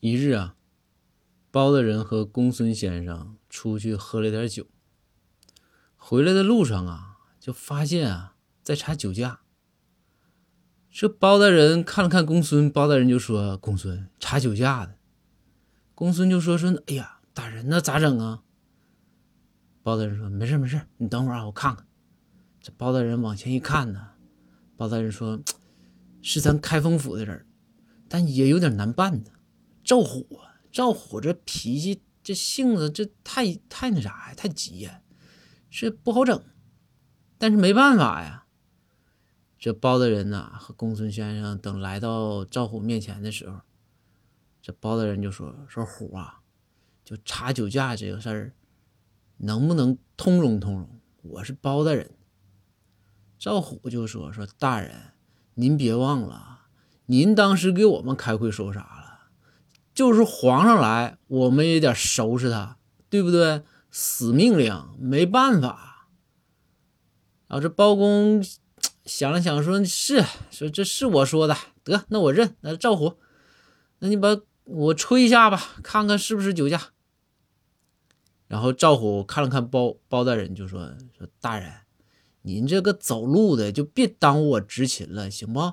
一日啊，包大人和公孙先生出去喝了点酒，回来的路上啊，就发现啊，在查酒驾。这包大人看了看公孙，包大人就说：“公孙查酒驾的。”公孙就说：“说哎呀，大人那咋整啊？”包大人说：“没事没事，你等会儿啊，我看看。”这包大人往前一看呢，包大人说：“是咱开封府的人，但也有点难办呢。赵虎，赵虎这脾气、这性子，这太太那啥呀，太急呀，这不好整。但是没办法呀。这包大人呐和公孙先生等来到赵虎面前的时候，这包大人就说：说虎啊，就查酒驾这个事儿，能不能通融通融？我是包大人。”赵虎就说：“说大人，您别忘了，您当时给我们开会说啥？就是皇上来，我们也得收拾他，对不对？死命令，没办法。”然后这包公想了想，说：“是，说这是我说的，得，那我认。那赵虎，那你把我吹一下吧，看看是不是酒驾。”然后赵虎看了看包包大人，就说：“说大人。”您这个走路的就别耽误我执勤了，行不？